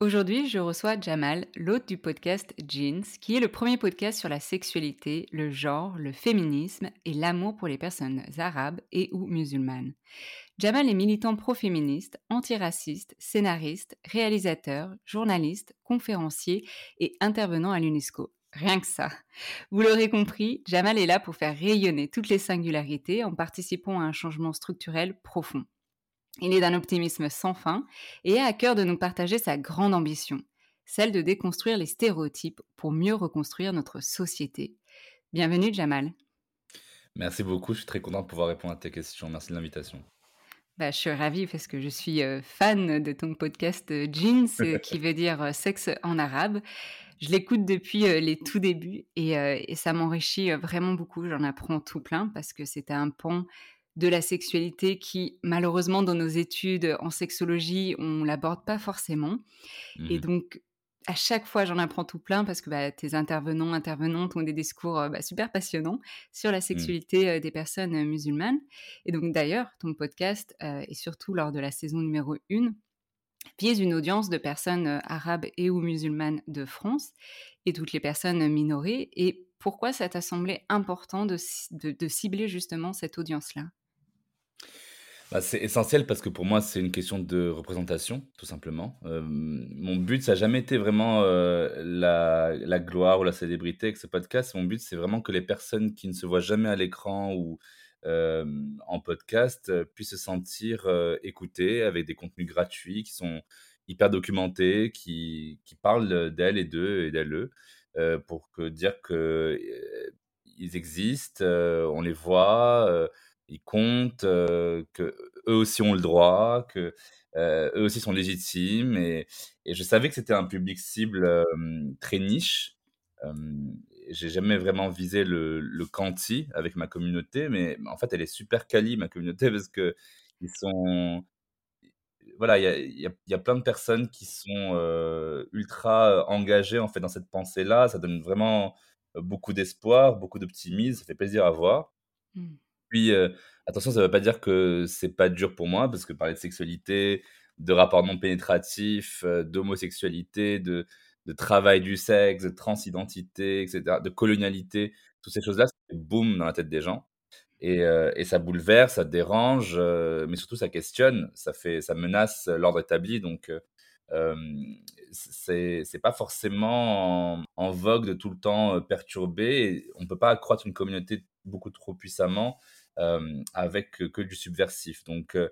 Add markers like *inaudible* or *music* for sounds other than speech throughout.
Aujourd'hui, je reçois Jamal, l'hôte du podcast Jeans, qui est le premier podcast sur la sexualité, le genre, le féminisme et l'amour pour les personnes arabes et ou musulmanes. Jamal est militant pro-féministe, antiraciste, scénariste, réalisateur, journaliste, conférencier et intervenant à l'UNESCO. Rien que ça. Vous l'aurez compris, Jamal est là pour faire rayonner toutes les singularités en participant à un changement structurel profond. Il est d'un optimisme sans fin et a à cœur de nous partager sa grande ambition, celle de déconstruire les stéréotypes pour mieux reconstruire notre société. Bienvenue Jamal. Merci beaucoup, je suis très content de pouvoir répondre à tes questions. Merci de l'invitation. Bah, je suis ravie parce que je suis euh, fan de ton podcast euh, Jeans, euh, qui *laughs* veut dire sexe en arabe. Je l'écoute depuis les tout débuts et, et ça m'enrichit vraiment beaucoup. J'en apprends tout plein parce que c'était un pan de la sexualité qui, malheureusement, dans nos études en sexologie, on l'aborde pas forcément. Et Mmh donc, à chaque fois, j'en apprends tout plein parce que bah, tes intervenants, intervenantes ont des discours euh, bah, super passionnants sur la Mmh. sexualité euh, des personnes euh, musulmanes. Et donc, d'ailleurs, ton podcast, euh, et surtout lors de la saison numéro 1, vise une audience de personnes arabes et ou musulmanes de France et toutes les personnes minorées. Et pourquoi ça t'a semblé important de- de cibler justement cette audience-là? Bah, c'est essentiel parce que pour moi, c'est une question de représentation, tout simplement. Euh, mon but, ça n'a jamais été vraiment euh, la, gloire ou la célébrité avec ce podcast. Mon but, c'est vraiment que les personnes qui ne se voient jamais à l'écran ou euh, en podcast puissent se sentir écoutées avec des contenus gratuits qui sont hyper documentés, qui, parlent d'elles et d'eux et d'elles pour que, dire que euh, ils existent, on les voit. Ils comptent, euh, eux aussi ont le droit, que eux aussi sont légitimes. Et, je savais que c'était un public cible très niche. J'ai jamais vraiment visé le, le quanti avec ma communauté, mais en fait, elle est super quali, ma communauté, parce que ils sont. Voilà, il y a, plein de personnes qui sont ultra engagées en fait dans cette pensée-là. Ça donne vraiment beaucoup d'espoir, beaucoup d'optimisme. Ça fait plaisir à voir. Hmm. Puis, euh, attention, ça ne veut pas dire que c'est pas dur pour moi, parce que parler de sexualité, de rapports non pénétratifs, euh, d'homosexualité, de, de travail du sexe, de transidentité, etc., de colonialité, tout toutes ces choses-là, fait boum dans la tête des gens et heu et ça bouleverse, ça dérange, mais surtout ça questionne, ça fait ça menace l'ordre établi donc c'est c'est pas forcément en en vogue de tout le temps, perturber on peut pas accroître une communauté beaucoup trop puissamment, avec que du subversif donc heu,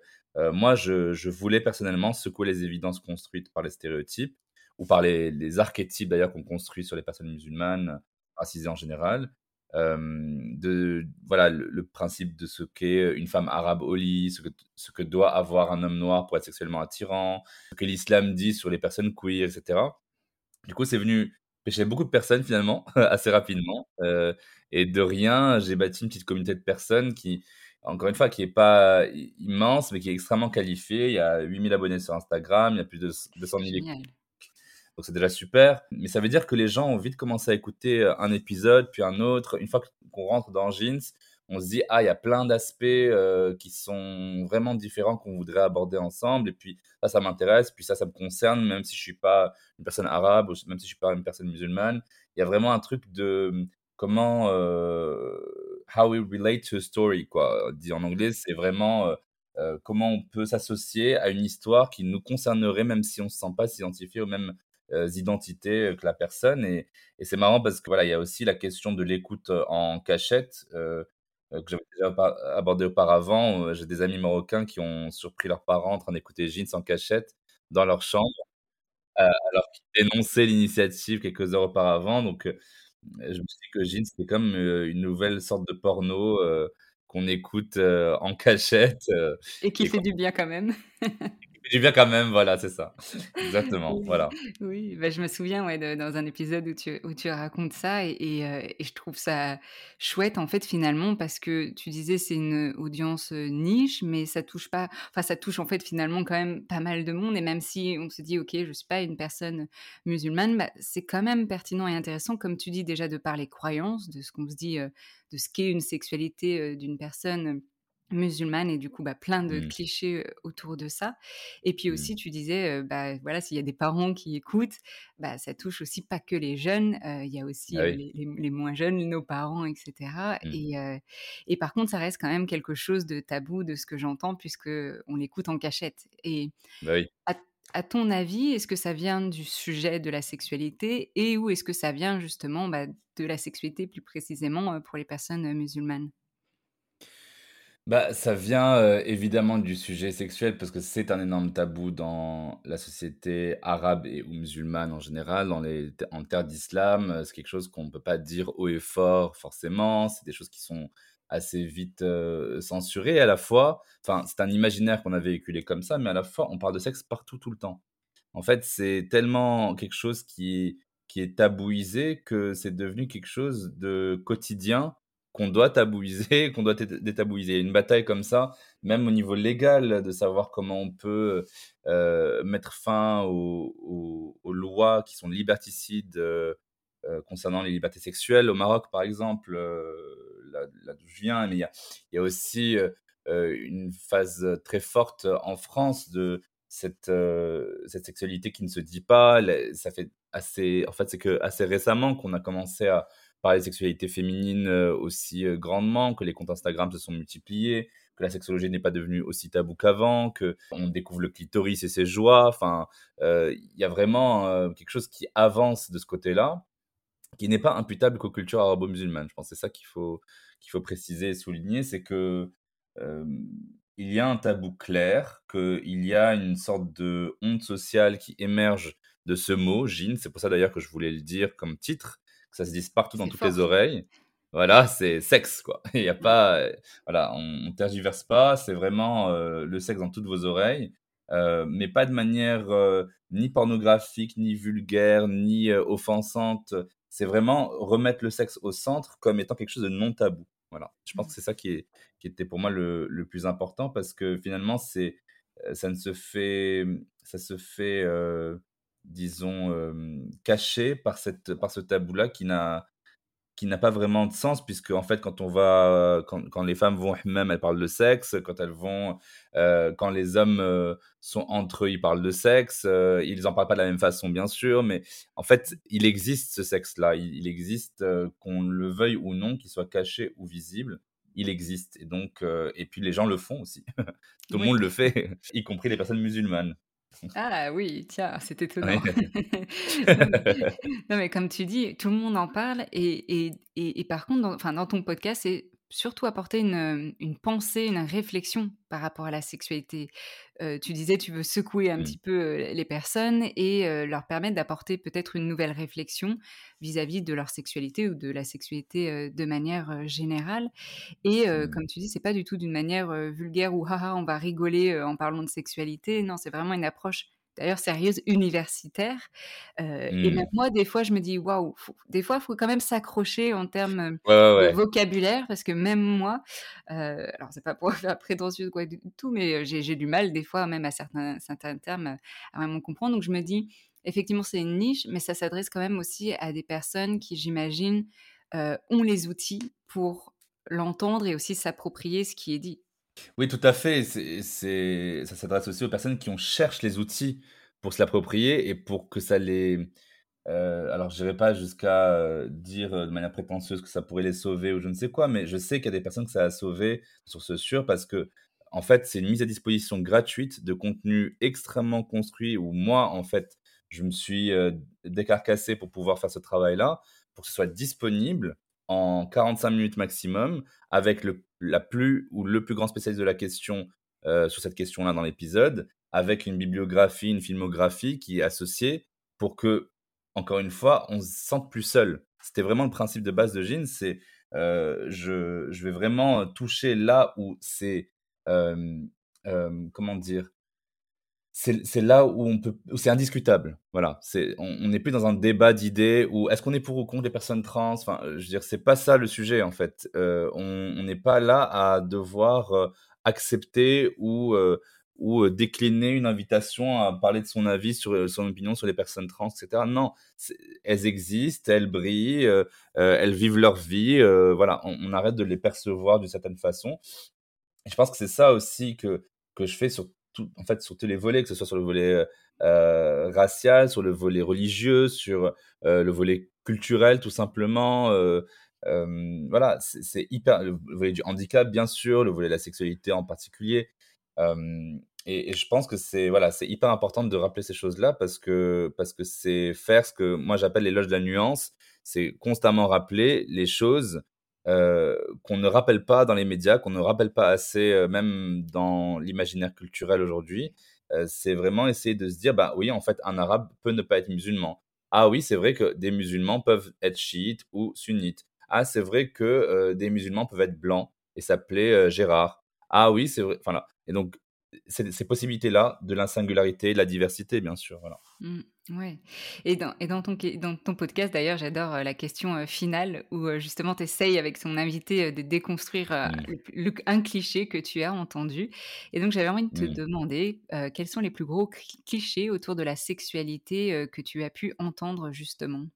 moi je voulais personnellement secouer les évidences construites par les stéréotypes ou par les archétypes d'ailleurs qu'on construit sur les personnes musulmanes, racisées en général. De voilà le principe de ce qu'est une femme arabe au lit, ce que doit avoir un homme noir pour être sexuellement attirant, ce que l'islam dit sur les personnes queer et cetera. Du coup, c'est venu pêcher beaucoup de personnes finalement, *laughs* assez rapidement, heu et de rien, j'ai bâti une petite communauté de personnes qui, encore une fois, qui est pas immense, mais qui est extrêmement qualifiée. Il y a 8 000 abonnés sur Instagram, il y a plus de c 200 000 écoutes. Donc c'est déjà super, mais ça veut dire que les gens ont vite commencé à écouter, heu, un épisode, puis un autre. Une fois qu'on rentre dans Jeans, on se dit: «Ah, il y a plein d'aspects, heu, qui sont vraiment différents qu'on voudrait aborder ensemble et puis ça, ça m'intéresse, puis ça, ça me concerne, même si je suis pas une personne arabe ou même si je suis pas une personne musulmane». Il y a vraiment un truc de, comment, heu, how we relate to a story quoi, dit en anglais. C'est vraiment, heu, comment on peut s'associer à une histoire qui nous concernerait même si on se sent pas s'identifier aux mêmes, identités, que la personne et et c'est marrant parce que voilà, il y a aussi la question de l'écoute, en cachette, que j'avais déjà abordé auparavant. Heu, j'ai des amis marocains qui ont surpris leurs parents en train d'écouter Jeans en cachette dans leur chambre, heu, alors qu'ils dénonçaient l'initiative quelques heures auparavant donc je me suis dit que Jeans, c'était comme, une nouvelle sorte de porno, qu'on écoute, en cachette, Et qui et fait du bien quand même. *laughs* du bien quand même, voilà, c'est ça. Exactement, voilà. oui, bah, je me souviens, ouais, de dans un épisode où tu où tu racontes ça et et je trouve ça chouette, en fait, finalement, parce que tu disais c'est une audience, heu, niche, mais ça touche pas enfin, ça touche, en fait, finalement, quand même pas mal de monde et même si on se dit: «OK, je suis pas une personne musulmane», bah, c'est quand même pertinent et intéressant, comme tu dis, déjà de par les croyances, de ce qu'on se dit, heu, de ce qu'est une sexualité, d'une personne musulmane et du coup, bah, plein de Mmh. clichés, autour de ça et puis Mmh. aussi tu disais, bah, voilà, s'il y a des parents qui écoutent, bah, ça touche aussi pas que les jeunes, il y a aussi, Ah les les les moins jeunes, nos parents et cetera Mmh. et et par contre, ça reste quand même quelque chose de tabou de ce que j'entends puisqu'on l'écoute en cachette et Bah oui. à à ton avis, est-ce que ça vient du sujet de la sexualité et ou est-ce que ça vient justement, bah, de la sexualité plus précisément, pour les personnes, musulmanes? Bah, ça vient, heu, évidemment du sujet sexuel parce que c'est un énorme tabou dans la société arabe et ou musulmane en général, dans les en terre d'islam, heu, c'est quelque chose qu'on ne peut pas dire haut et fort forcément. C'est des choses qui sont assez vite, heu, censurées à la fois. Enfin, c'est un imaginaire qu'on a véhiculé comme ça, mais à la fois on parle de sexe partout, tout le temps. En fait, c'est tellement quelque chose qui est qui est tabouisé que c'est devenu quelque chose de quotidien qu'on doit tabouiser, *laughs* qu'on doit dé détabouiser. Une bataille comme ça, même au niveau légal, de savoir comment on peut, heu, mettre fin aux lois qui sont liberticides, heu heu, concernant les libertés sexuelles. Au Maroc, par exemple, là d'où je viens, mais il y a aussi, une phase très forte en France de cette, cette sexualité qui ne se dit pas. Ça fait assez en fait, c'est que assez récemment qu'on a commencé à parler de sexualité féminine, heu, aussi, heu, grandement, que les comptes Instagram se sont multipliés, que la sexologie n'est pas devenue aussi tabou qu'avant, qu'on découvre le clitoris et ses joies. Enfin, heu, il y a vraiment, quelque chose qui avance de ce côté-là, qui n'est pas imputable qu'aux cultures arabo-musulmanes. Je pense que c'est ça qu'il faut qu'il faut préciser et souligner, c'est que, il y a un tabou clair, qu'il y a une sorte de honte sociale qui émerge de ce mot, djinn. C'est pour ça d'ailleurs que je voulais le dire comme titre, que ça se dise partout dans toutes les oreilles. Voilà, c'est sexe quoi. *laughs* Il y a pas, voilà, on on tergiverse pas, c'est vraiment, heu, le sexe dans toutes vos oreilles, heu, mais pas de manière, heu, ni pornographique, ni vulgaire, ni, offensante. C'est vraiment remettre le sexe au centre comme étant quelque chose de non tabou. Voilà. Je pense que c'est ça qui est qui était pour moi le le plus important parce que finalement c'est, ça ne se fait, mmh, ça se fait, disons, hem, cacher par cette par ce tabou-là qui n'a qui n'a pas vraiment de sens, puisque en fait, quand on va, quand, quand les femmes vont même, elles parlent de sexe. Quand elles vont, euh, quand les hommes euh, sont entre eux, ils parlent de sexe. Euh, ils en parlent pas de la même façon, bien sûr, mais en fait, il existe ce sexe-là. Il, il existe, qu'on le veuille ou non, qu'il soit caché ou visible. Il existe. Et donc, et puis les gens le font aussi. *laughs* Tout le monde le fait, y compris les personnes musulmanes. Ah oui, tiens, c'est étonnant. *laughs* Non mais comme tu dis, tout le monde en parle et et et par contre dans enfin dans ton podcast, c'est surtout apporter une, une pensée, une réflexion par rapport à la sexualité. tu disais, tu veux secouer un petit mmh. peu les personnes et leur permettre d'apporter peut-être une nouvelle réflexion vis-à-vis de leur sexualité ou de la sexualité de manière générale. Et mmh. comme tu dis, c'est pas du tout d'une manière vulgaire ou haha, on va rigoler en parlant de sexualité. Non, c'est vraiment une approche d'ailleurs sérieuse, universitaire. et même mmh. moi, des fois, je me dis, waouh, des fois, il faut quand même s'accrocher en termes de vocabulaire, parce que même moi, euh, alors c'est pas pour *laughs* faire prétentieux quoi du tout, mais j'ai du mal des fois, même à certains, certains termes, à vraiment comprendre. Donc je me dis, effectivement, c'est une niche, mais ça s'adresse quand même aussi à des personnes qui, j'imagine, ont les outils pour l'entendre et aussi s'approprier ce qui est dit. Oui, tout à fait. C'est, ça s'adresse aussi aux personnes qui ont cherchent les outils pour se l'approprier et pour que ça les. Euh, alors, je n'irai pas jusqu'à euh, dire euh, de manière prétentieuse que ça pourrait les sauver ou je ne sais quoi, mais je sais qu'il y a des personnes que ça a sauvé sur ce sûr parce que, en fait, c'est une mise à disposition gratuite de contenu extrêmement construit où moi, en fait, je me suis décarcassé pour pouvoir faire ce travail-là, pour que ce soit disponible en 45 minutes maximum avec le, la plus ou le plus grand spécialiste de la question euh, sur cette question-là dans l'épisode, avec une bibliographie, une filmographie qui est associée pour que, encore une fois, on se sente plus seul. C'était vraiment le principe de base de Jean, c'est euh, je, je, vais vraiment toucher là où c'est, euh, comment dire, c'est là où on peut, c'est indiscutable. Voilà, on n'est plus dans un débat d'idées où est-ce qu'on est pour ou contre les personnes trans? Enfin, euh, je veux dire, c'est pas ça le sujet en fait. Euh, on n'est pas là à devoir euh, accepter ou ou décliner une invitation à parler de son avis sur son opinion sur les personnes trans, etc. Non, elles existent, elles brillent, elles vivent leur vie. voilà, on, arrête de les percevoir d'une certaine façon. Je pense que c'est ça aussi que que je fais sur en fait, sur tous les volets, que ce soit sur le volet euh, racial, sur le volet religieux, sur euh, le volet culturel, tout simplement. Euh, voilà, c'est hyper. Le volet du handicap, bien sûr, le volet de la sexualité en particulier. Et, je pense que c'est voilà, hyper important de rappeler ces choses-là parce que parce que c'est faire ce que moi j'appelle l'éloge de la nuance. C'est constamment rappeler les choses euh, qu'on ne rappelle pas dans les médias, qu'on ne rappelle pas assez, euh, même dans l'imaginaire culturel aujourd'hui. Euh, c'est vraiment essayer de se dire, bah oui, en fait, un arabe peut ne pas être musulman. Ah oui, c'est vrai que des musulmans peuvent être chiites ou sunnites. Ah, c'est vrai que des musulmans peuvent être blancs et s'appeler Gérard. Ah oui, c'est vrai. Enfin, Et donc, ces possibilités-là de l'insingularité, de la diversité, bien sûr. Voilà. Mmh. Ouais. Et dans, et dans, ton, dans ton podcast, d'ailleurs, j'adore euh, la question euh, finale où euh, justement tu essayes avec son invité de déconstruire mmh. un cliché que tu as entendu. Et donc, j'avais envie de te mmh. demander quels sont les plus gros clichés autour de la sexualité que tu as pu entendre justement?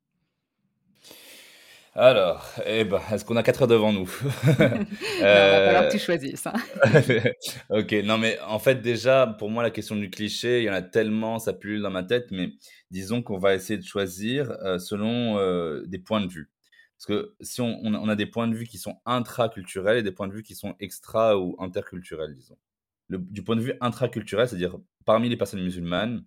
Alors, eh ben, est-ce qu'on a 4 heures devant nous *laughs* *laughs* Il va falloir que tu choisisses. Hein. *laughs* ok, non mais en fait déjà, pour moi, la question du cliché, il y en a tellement, ça pullule dans ma tête, mais disons qu'on va essayer de choisir euh, selon euh, des points de vue. Parce que si on, on, a, des points de vue qui sont intraculturels et des points de vue qui sont extra ou interculturels, disons. Le, du point de vue intraculturel, c'est-à-dire parmi les personnes musulmanes,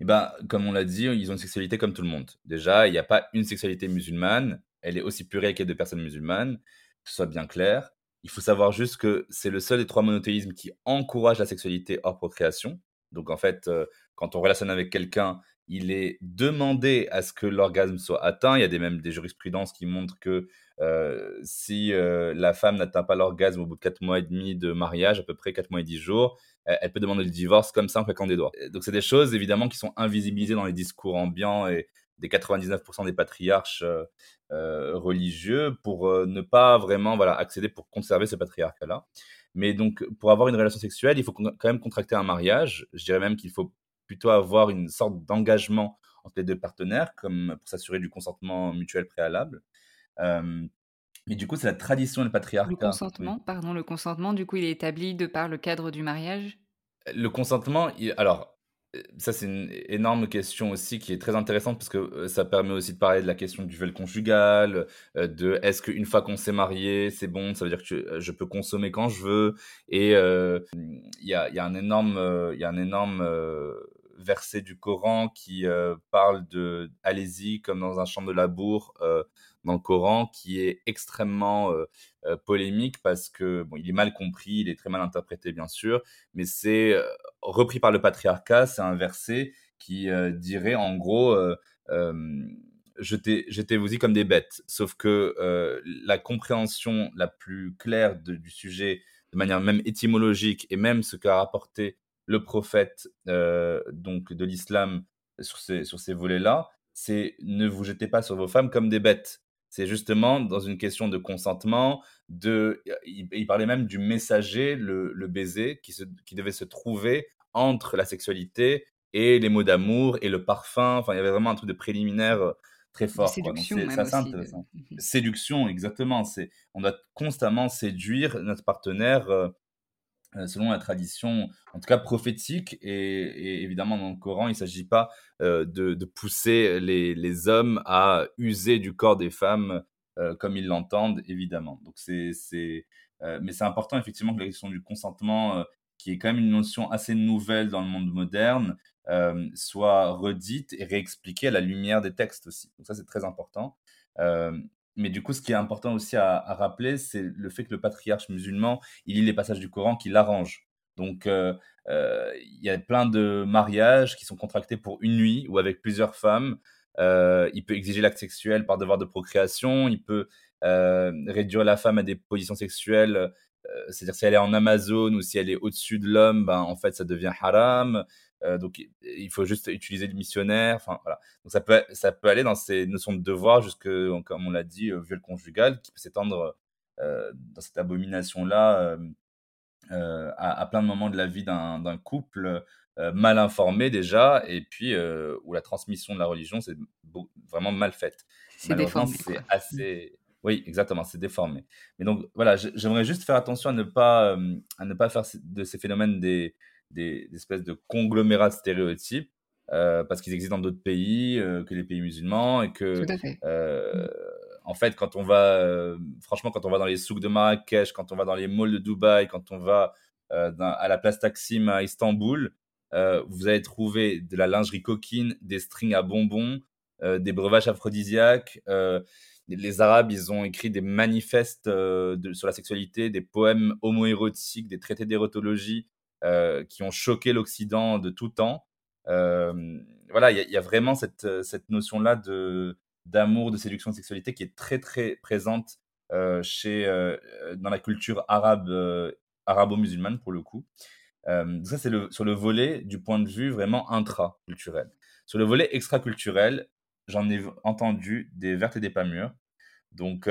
eh ben, comme on l'a dit, ils ont une sexualité comme tout le monde. Déjà, il n'y a pas une sexualité musulmane, elle est aussi purée qu'il y a personnes musulmanes, que ce soit bien clair. Il faut savoir juste que c'est le seul des trois monothéismes qui encourage la sexualité hors procréation. Donc en fait, euh, quand on relationne avec quelqu'un, il est demandé à ce que l'orgasme soit atteint. Il y a des, même des jurisprudences qui montrent que euh, si euh, la femme n'atteint pas l'orgasme au bout de 4 mois et demi de mariage, à peu près 4 mois et 10 jours, elle peut demander le divorce comme ça en claquant des doigts. Donc c'est des choses évidemment qui sont invisibilisées dans les discours ambiants et des 99% des patriarches euh, religieux pour ne pas vraiment voilà, accéder pour conserver ce patriarcat-là. Mais donc pour avoir une relation sexuelle, il faut quand même contracter un mariage. Je dirais même qu'il faut plutôt avoir une sorte d'engagement entre les deux partenaires, comme pour s'assurer du consentement mutuel préalable. Mais du coup, c'est la tradition et le patriarcat. Le consentement, pardon, le consentement, du coup, il est établi de par le cadre du mariage? Le consentement, alors, ça, c'est une énorme question aussi qui est très intéressante parce que ça permet aussi de parler de la question du viol conjugal, de est-ce qu'une fois qu'on s'est marié, c'est bon, ça veut dire que je peux consommer quand je veux. Et il y, a, y, a, un énorme, y a un énorme verset du Coran qui parle de allez-y comme dans un champ de labour dans le Coran qui est extrêmement polémique parce que bon, il est mal compris, il est très mal interprété bien sûr, mais c'est repris par le patriarcat, c'est un verset qui dirait en gros jetez-vous-y comme des bêtes. Sauf que la compréhension la plus claire du sujet, de manière même étymologique, et même ce qu'a rapporté le prophète donc de l'islam sur ces, sur ces volets-là, c'est ne vous jetez pas sur vos femmes comme des bêtes. C'est justement dans une question de consentement, de, il, parlait même du messager, le, baiser, qui, se, qui devait se trouver entre la sexualité et les mots d'amour et le parfum. Enfin, il y avait vraiment un truc de préliminaire euh, très fort. Séduction, intéressant. Mhm. *laughs* Séduction, exactement. C'est, on doit constamment séduire notre partenaire euh, selon la tradition, en tout cas prophétique. Et, évidemment, dans le Coran, il ne s'agit pas euh, de, pousser les, hommes à user du corps des femmes euh, comme ils l'entendent, évidemment. Donc, c'est, mais c'est important, effectivement, que la question du consentement, qui est quand même une notion assez nouvelle dans le monde moderne, soit redite et réexpliquée à la lumière des textes aussi. Donc, ça, c'est très important. Mais du coup, ce qui est important aussi à, rappeler, c'est le fait que le patriarche musulman, il lit les passages du Coran qui l'arrangent. Donc, euh, euh, il y a plein de mariages qui sont contractés pour une nuit ou avec plusieurs femmes. Euh, il peut exiger l'acte sexuel par devoir de procréation. Il peut réduire la femme à des positions sexuelles. C'est-à-dire si elle est en Amazon ou si elle est au-dessus de l'homme, ben, en fait, ça devient haram. Euh, donc, il faut juste utiliser le missionnaire. Enfin, voilà. Donc, ça peut, ça peut aller dans ces notions de devoir jusque, comme on l'a dit, au viol conjugal, qui peut s'étendre euh, dans cette abomination-là euh, à, plein de moments de la vie d'un couple mal informé déjà, et puis où la transmission de la religion, c'est vraiment mal faite. C'est déformé. C'est assez. Oui, exactement, c'est déformé. Mais donc, voilà, j'aimerais juste faire attention à ne pas, à ne pas faire de ces phénomènes des, des, espèces de conglomérats de stéréotypes euh, parce qu'ils existent dans d'autres pays euh, que les pays musulmans et que euh, en fait quand on va franchement quand on va dans les souks de Marrakech quand on va dans les malls de Dubaï quand on va à la place Taksim à Istanbul vous allez trouver de la lingerie coquine des strings à bonbons des breuvages aphrodisiaques les Arabes, ils ont écrit des manifestes sur la sexualité, des poèmes homoérotiques, des traités d'érotologie qui ont choqué l'Occident de tout temps. Euh, voilà, il y, a vraiment cette, cette notion-là de d'amour, de séduction, de sexualité qui est très très présente euh, chez dans la culture arabe arabo-musulmane pour le coup. ça c'est le, sur le volet du point de vue vraiment intra-culturel. Sur le volet extra-culturel, j'en ai entendu des vertes et des pas mûres. Donc,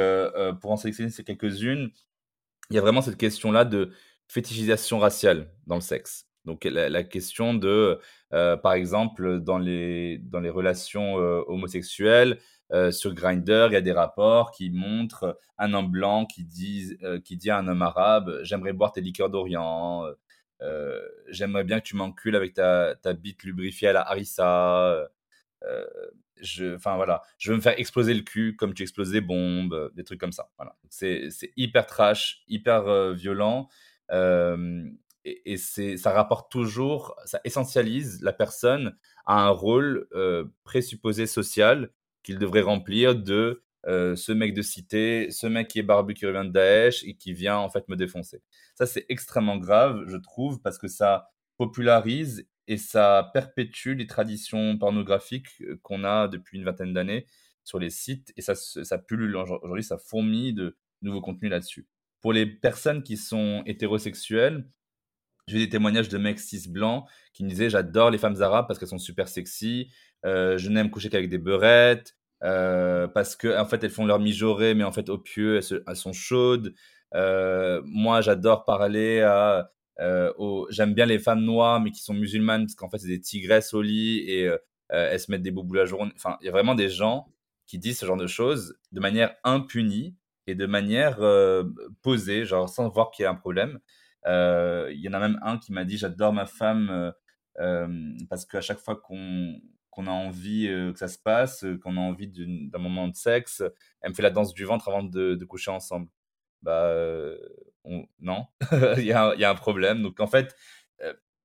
pour en sélectionner quelques-unes, il y a vraiment cette question-là de fétichisation raciale dans le sexe. Donc la, question de, euh, par exemple, dans les, dans les relations euh, homosexuelles, euh, sur Grindr, il y a des rapports qui montrent un homme blanc qui dit, qui dit à un homme arabe J'aimerais boire tes liqueurs d'Orient, j'aimerais bien que tu m'encules avec ta, ta bite lubrifiée à la harissa. je, enfin voilà, je veux me faire exploser le cul comme tu exploses des bombes, des trucs comme ça. Voilà. C'est hyper trash, hyper violent et, ça rapporte toujours, ça essentialise la personne à un rôle présupposé social qu'il devrait remplir de ce mec de cité, ce mec qui est barbu qui revient de Daesh et qui vient en fait me défoncer. Ça, c'est extrêmement grave, je trouve, parce que ça popularise et ça perpétue les traditions pornographiques qu'on a depuis une vingtaine d'années sur les sites et ça, ça pullule aujourd'hui, ça fourmille de nouveaux contenus là-dessus. Pour les personnes qui sont hétérosexuelles, j'ai des témoignages de mecs cis blancs qui me disaient J'adore les femmes arabes parce qu'elles sont super sexy, euh, je n'aime coucher qu'avec des beurettes, euh, parce qu'en en fait elles font leur mijaurée, mais en fait au pieu elles, sont chaudes. Euh, moi j'adore parler à. J'aime bien les femmes noires, mais qui sont musulmanes, parce qu'en fait c'est des tigresses au lit et elles se mettent des boubous la journée. Enfin, il y a vraiment des gens qui disent ce genre de choses de manière impunie et de manière posée, genre sans voir qu'il y a un problème. Il y en a même un qui m'a dit J'adore ma femme parce qu'à chaque fois qu'on qu'on a envie que ça se passe, qu'on a envie d'un moment de sexe, elle me fait la danse du ventre avant de, de coucher ensemble. Bah, non, *laughs* il, y a, y, a un problème. Donc en fait,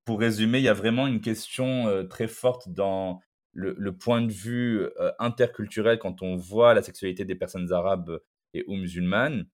pour résumer, il y a vraiment une question très forte dans le, le point de vue interculturel quand on voit la sexualité des personnes arabes et ou musulmanes,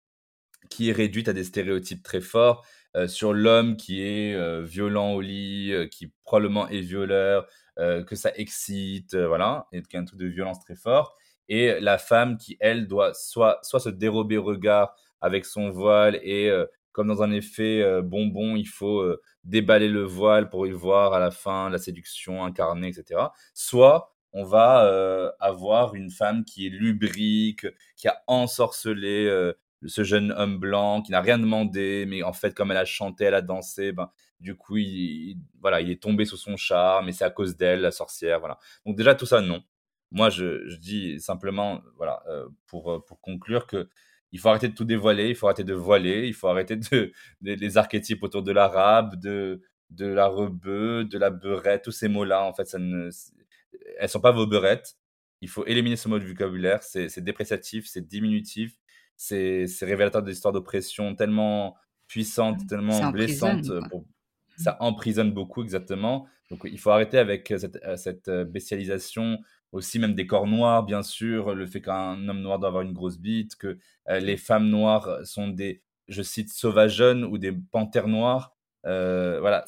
qui est réduite à des stéréotypes très forts sur l'homme qui est violent au lit, qui probablement est violeur, que ça excite, voilà, et un truc de violence très fort. Et la femme qui, elle, doit soit, soit se dérober au regard avec son voile et comme dans un effet bonbon, il faut déballer le voile pour y voir à la fin la séduction incarnée, etc. Soit on va avoir une femme qui est lubrique, qui a ensorcelé ce jeune homme blanc, qui n'a rien demandé, mais en fait, comme elle a chanté, elle a dansé, ben, du coup, il, voilà, il est tombé sous son charme, et c'est à cause d'elle, la sorcière, voilà. Donc déjà, tout ça, non. Moi, je, dis simplement, voilà, pour, pour conclure que il faut arrêter de tout dévoiler, il faut arrêter de voiler, il faut arrêter de, les archétypes autour de l'arabe, de, de la rebeu, de la beurette, tous ces mots-là, en fait, ça ne, elles sont pas vos beurettes. Il faut éliminer ce mot de vocabulaire, c'est dépréciatif, c'est diminutif, c'est révélateur de l'histoire d'oppression tellement puissante, mmh. tellement blessante. Pour, ça emprisonne beaucoup, exactement. Donc, il faut arrêter avec cette, cette bestialisation aussi même des corps noirs, bien sûr, le fait qu'un homme noir doit avoir une grosse bite, que euh, les femmes noires sont des, je cite, sauvageonnes ou des panthères noires. Euh, voilà,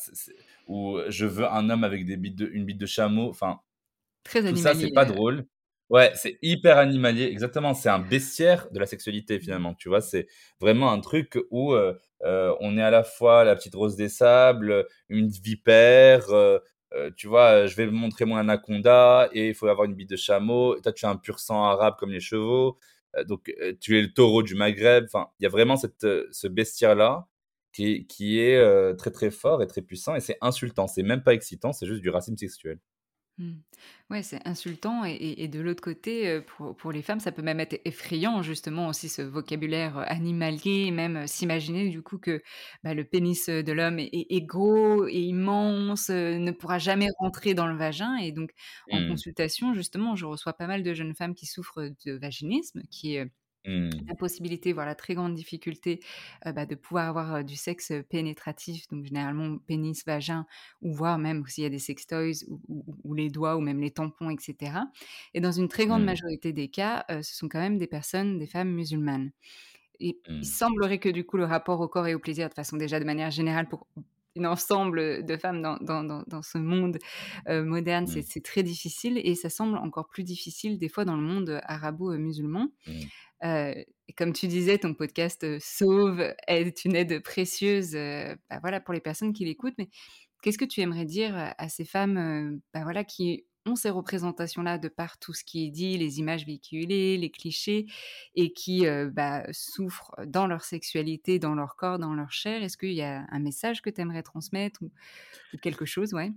ou je veux un homme avec des bites de, une bite de chameau. Enfin, Très tout ça, c'est pas drôle. Ouais, c'est hyper animalier, exactement. C'est un bestiaire de la sexualité mmh. finalement. Tu vois, c'est vraiment un truc où euh, on est à la fois la petite rose des sables, une vipère, euh, tu vois, je vais montrer mon anaconda et il faut avoir une bite de chameau. Et toi, tu es un pur sang arabe comme les chevaux. Euh, donc, euh, tu es le taureau du Maghreb. Enfin, il y a vraiment cette, ce bestiaire-là qui, qui, est très, très fort et très puissant. Et c'est insultant. C'est même pas excitant, c'est juste du racisme sexuel. Mmh. Ouais, c'est insultant et de l'autre côté, pour les femmes, ça peut même être effrayant justement aussi ce vocabulaire, animalier même, s'imaginer du coup que, bah, le pénis, de l'homme est gros et immense, ne pourra jamais rentrer dans le vagin et donc en mmh. consultation justement, je reçois pas mal de jeunes femmes qui souffrent de vaginisme, qui est Mmh. La possibilité, voilà, très grande difficulté, bah, de pouvoir avoir, du sexe, pénétratif, donc généralement pénis, vagin ou voire même s'il y a des sextoys ou ou les doigts ou même les tampons etc. et dans une très grande mmh. majorité des cas, ce sont quand même des personnes, des femmes musulmanes et il mmh. semblerait que du coup le rapport au corps et au plaisir de façon déjà de manière générale pour un ensemble de femmes dans dans dans ce monde, moderne, c'est très difficile et ça semble encore plus difficile des fois dans le monde, arabo-musulman. Comme tu disais, ton podcast Sauve est une aide précieuse bah, voilà, pour les personnes qui l'écoutent. Mais qu'est-ce que tu aimerais dire à ces femmes bah, voilà, qui ont ces représentations-là de par tout ce qui est dit, les images véhiculées, les clichés, et qui bah, souffrent dans leur sexualité, dans leur corps, dans leur chair? Est-ce qu'il y a un message que tu aimerais transmettre ou, quelque chose? Ouais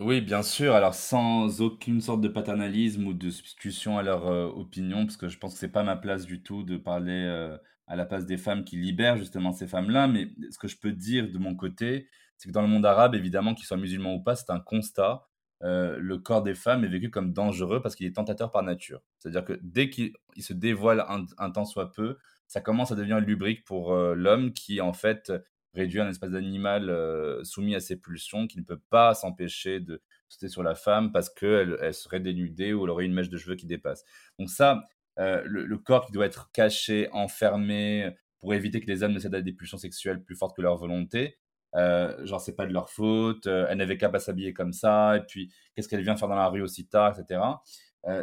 oui, bien sûr. Alors, sans aucune sorte de paternalisme ou de substitution à leur opinion, parce que je pense que c'est pas ma place du tout de parler à la place des femmes qui libèrent justement ces femmes-là. Mais ce que je peux dire de mon côté, c'est que dans le monde arabe, évidemment, qu'ils soient musulmans ou pas, c'est un constat. le corps des femmes est vécu comme dangereux parce qu'il est tentateur par nature. C'est-à-dire que dès qu'il se dévoile un, un temps soit peu, ça commence à devenir lubrique pour l'homme qui, en fait, réduire un espèce d'animal euh, soumis à ses pulsions qui ne peut pas s'empêcher de sauter sur la femme parce qu'elle elle serait dénudée ou elle aurait une mèche de cheveux qui dépasse. Donc ça, euh, le, corps qui doit être caché, enfermé, pour éviter que les hommes ne cèdent à des pulsions sexuelles plus fortes que leur volonté, euh, genre c'est pas de leur faute, elle n'avait qu'à pas s'habiller comme ça, et puis qu'est-ce qu'elle vient faire dans la rue aussi tard, etc.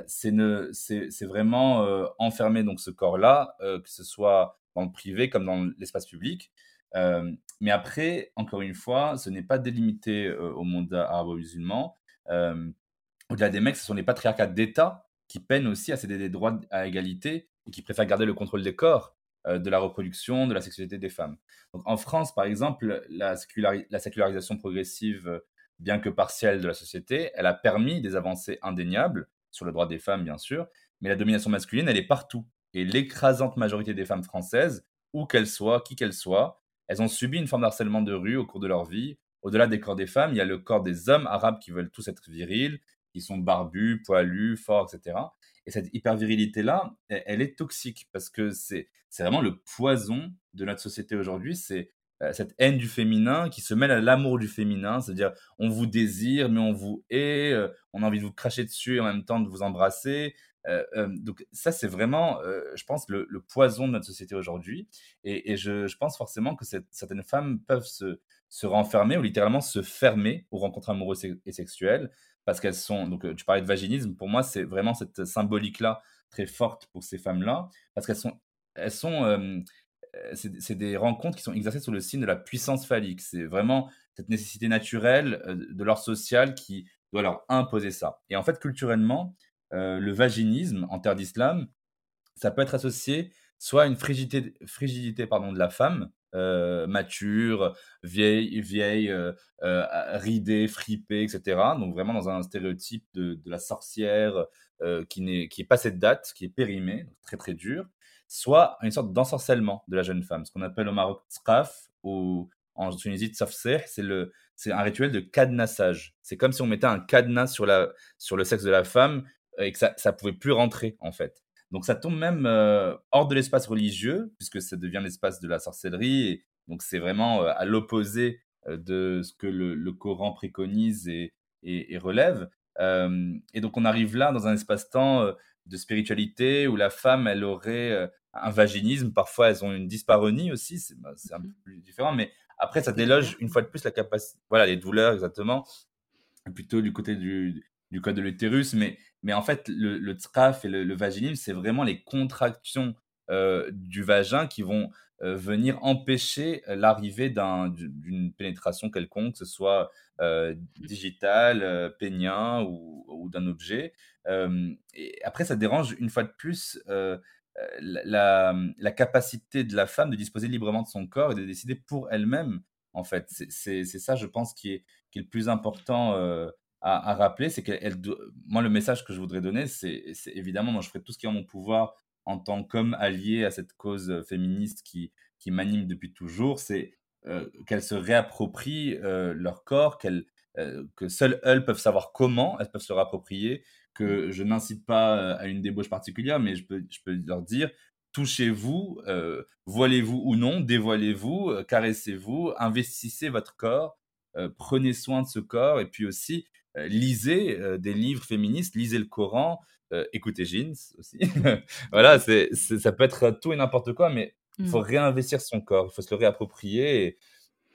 c'est vraiment enfermer donc ce corps-là, que ce soit dans le privé comme dans l'espace public, mais après, encore une fois, ce n'est pas délimité au monde arabo-musulman. Au-delà des mecs, ce sont les patriarcats d'État qui peinent aussi à céder des droits à égalité et qui préfèrent garder le contrôle des corps, de la reproduction, de la sexualité des femmes. En France, par exemple, la sécularisation progressive, bien que partielle de la société, elle a permis des avancées indéniables sur le droit des femmes, bien sûr, mais la domination masculine, elle est partout. Et l'écrasante majorité des femmes françaises, où qu'elles soient, qui qu'elles soient, elles ont subi une forme d'harcèlement de rue au cours de leur vie. Au-delà des corps des femmes, il y a le corps des hommes arabes qui veulent tous être virils, qui sont barbus, poilus, forts, etc. Et cette hypervirilité-là, elle, est toxique parce que c'est vraiment le poison de notre société aujourd'hui. C'est cette haine du féminin qui se mêle à l'amour du féminin, c'est-à-dire on vous désire mais on vous hait, euh, on a envie de vous cracher dessus et en même temps de vous embrasser. Euh, donc ça c'est vraiment, je pense, le, poison de notre société aujourd'hui. Et, je, pense forcément que certaines femmes peuvent se, se renfermer ou littéralement se fermer aux rencontres amoureuses et sexuelles parce qu'elles sont, donc tu parlais de vaginisme, pour moi c'est vraiment cette symbolique-là très forte pour ces femmes-là, parce qu'elles sont, elles sont euh, c'est des rencontres qui sont exercées sous le signe de la puissance phallique. C'est vraiment cette nécessité naturelle euh, de leur social qui doit leur imposer ça. Et en fait, culturellement, euh, le vaginisme en terre d'islam, ça peut être associé soit à une frigidité, de la femme, mature, vieille, ridée, fripée, etc. Donc vraiment dans un stéréotype de, la sorcière qui n'est pas cette date, qui est périmée, très très dur soit une sorte d'ensorcellement de la jeune femme, ce qu'on appelle au Maroc tsqaf ou en Tunisie tsafseh, c'est le c'est un rituel de cadenassage. C'est comme si on mettait un cadenas sur la sur le sexe de la femme et que ça ça pouvait plus rentrer en fait. Donc ça tombe même euh, hors de l'espace religieux puisque ça devient l'espace de la sorcellerie et donc c'est vraiment euh, à l'opposé euh, de ce que le, Coran préconise et, et, relève. et donc on arrive là dans un espace-temps de spiritualité où la femme, elle aurait euh, un vaginisme. Parfois, elles ont une dysparonie aussi. C'est bah, un peu plus différent. Mais après, ça déloge une fois de plus la capacité. Voilà, les douleurs, exactement. Plutôt du côté du, du code de l'utérus. Mais, mais en fait, le, le et le, vaginisme, c'est vraiment les contractions euh, du vagin qui vont euh, venir empêcher l'arrivée d'une pénétration quelconque, que ce soit digitale, pénien ou, ou d'un objet et après, ça dérange une fois de plus la, la, capacité de la femme de disposer librement de son corps et de décider pour elle-même. En fait, c'est ça, je pense, qui est, qui est le plus important à, rappeler. C'est moi, le message que je voudrais donner, c'est évidemment, moi, je ferai tout ce qui est en mon pouvoir en tant qu'homme allié à cette cause féministe qui, qui m'anime depuis toujours. C'est qu'elles se réapproprient leur corps, que seules elles peuvent savoir comment elles peuvent se réapproprier, que je n'incite pas euh, à une débauche particulière, mais je peux, je peux leur dire touchez-vous, euh, voilez-vous ou non, dévoilez-vous, euh, caressez-vous, investissez votre corps, prenez soin de ce corps, et puis aussi lisez des livres féministes, lisez le Coran, écoutez Jeans aussi. *laughs* voilà, c'est, ça peut être tout et n'importe quoi, mais il faut mmh. réinvestir son corps, il faut se le réapproprier.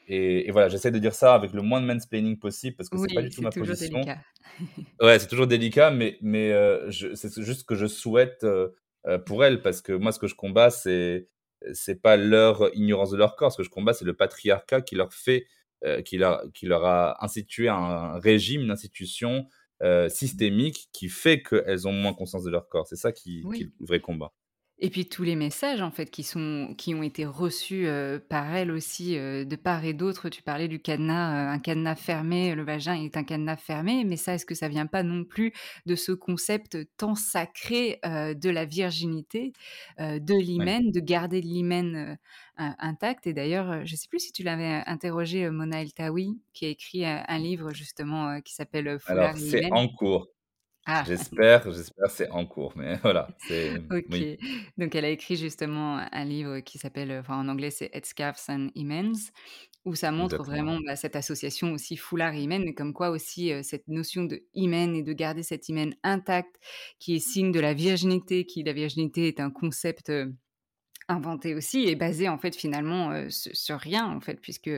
Et, et, voilà, j'essaie de dire ça avec le moins de mansplaining possible parce que c'est pas du tout ma position. Délicat. *laughs* ouais, c'est toujours délicat, mais, mais euh, c'est juste que je souhaite euh, euh, pour elles, parce que moi, ce que je combats, c'est c'est pas leur ignorance de leur corps. Ce que je combats, c'est le patriarcat qui leur fait, qui, leur, qui leur a institué un régime, une institution systémique qui fait qu'elles ont moins conscience de leur corps. C'est ça qui, qui est le vrai combat. Et puis tous les messages en fait qui sont qui ont été reçus, par elle aussi, de part et d'autre. Tu parlais du cadenas, un cadenas fermé, le vagin est un cadenas fermé, mais ça, est-ce que ça vient pas non plus de ce concept tant sacré, de la virginité, de l'hymen, de garder l'hymen, intact? Et d'ailleurs, je ne sais plus si tu l'avais interrogé Mona Eltaoui, qui a écrit, un livre justement, qui s'appelle, Alors c'est en cours. Ah. J'espère, j'espère, c'est en cours, mais *laughs* voilà, c'est OK. Donc elle a écrit justement un livre qui s'appelle, enfin en anglais c'est Headscarves and Hymens, où ça montre vraiment, bah, cette association aussi foulard et comme quoi aussi, cette notion de hymen et de garder cette hymen intacte, qui est signe de la virginité, qui la virginité est un concept, inventé aussi et basé en fait finalement sur, rien en fait puisque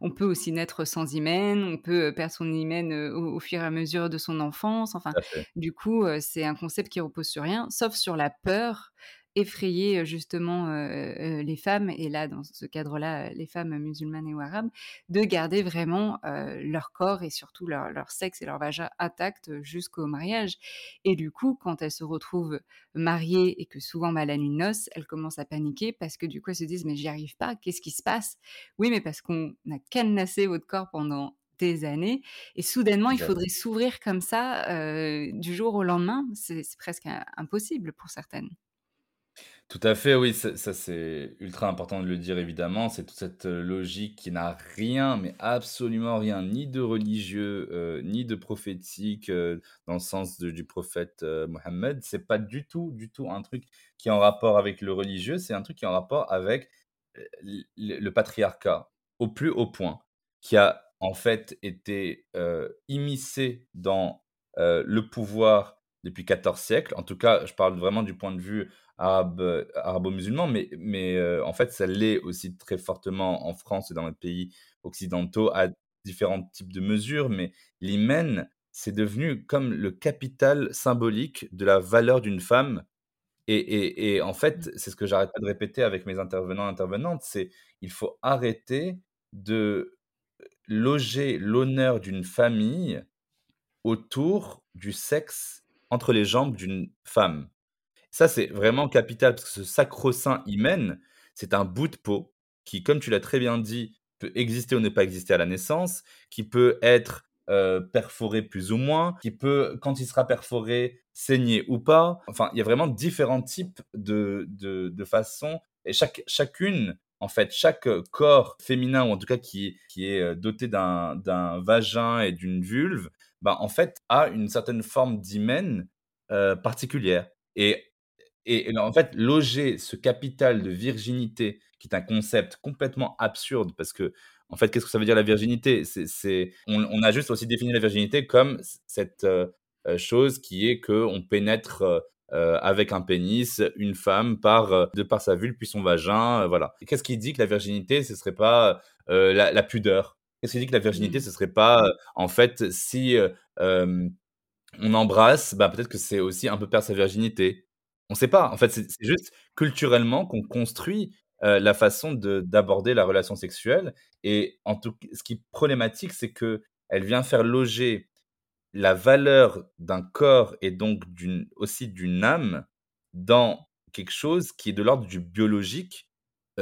on peut aussi naître sans hymen, on peut perdre son hymen au, fur et à mesure de son enfance. Enfin, du coup, c'est un concept qui repose sur rien, sauf sur la peur effrayer justement les femmes, et là, dans ce cadre-là, les femmes musulmanes et ou arabes, de garder vraiment leur corps et surtout leur, leur, sexe et leur vagin intacts jusqu'au mariage. Et du coup, quand elles se retrouvent mariées et que souvent, bah, la nuit de noces, elles commencent à paniquer parce que du coup, elles se disent, mais j'y arrive pas, qu'est-ce qui se passe? Oui, mais parce qu'on a cadenassé votre corps pendant des années et soudainement, il faudrait s'ouvrir comme ça, du jour au lendemain. C'est presque im impossible pour certaines. Tout à fait, oui, ça c'est ultra important de le dire évidemment. C'est toute cette, heu, logique qui n'a rien, mais absolument rien, ni de religieux, heu, ni de prophétique, heu, dans le sens du prophète, Mohammed. C'est pas du tout, du tout un truc qui est en rapport avec le religieux, c'est un truc qui est en rapport avec, le patriarcat, au plus haut point, qui a en fait été, immiscé dans, le pouvoir depuis 14 siècles. En tout cas, je parle vraiment du point de vue arabe, heu, arabo-musulman, mais mais heu, en fait, ça l'est aussi très fortement en France et dans les pays occidentaux à différents types de mesures. Mais l'hymen, c'est devenu comme le capital symbolique de la valeur d'une femme et et et en Mmh. fait, c'est ce que j'arrête pas de répéter avec mes intervenants, intervenantes, c'est il faut arrêter de, loger l'honneur d'une famille autour du sexe entre les jambes d'une femme. Ça, c'est vraiment capital parce que ce sacro-saint hymen, c'est un bout de peau qui, comme tu l'as très bien dit, peut exister ou ne pas exister à la naissance, qui peut être, heu, perforé plus ou moins, qui peut, quand il sera perforé, saigner ou pas. Enfin, il y a vraiment différents types de de façons et chaque chacune, en fait, chaque, corps féminin ou en tout cas qui qui est, heu, doté d'un vagin et d'une vulve, bah, en fait, a une certaine forme d'hymen, heu, particulière et et en fait, loger ce capital de virginité, qui est un concept complètement absurde parce que en fait, qu'est-ce que ça veut dire la virginité? C'est on a juste aussi défini la virginité comme cette, heu heu, chose qui est qu'on pénètre, avec un pénis, une femme par, de par sa vulve puis son vagin, voilà. Qu'est-ce qui dit que la virginité, ce serait pas, la pudeur? Qu'est-ce qui dit que la virginité, Mmh. ce serait pas, en fait, si, on embrasse, bah, peut-être que c'est aussi un peu perdre sa virginité. On sait pas, en fait, c'est juste culturellement qu'on construit, la façon de d'aborder la relation sexuelle et en tout ce qui est problématique, c'est qu'elle vient faire loger la valeur d'un corps et donc d'une aussi d'une âme dans quelque chose qui est de l'ordre du biologique,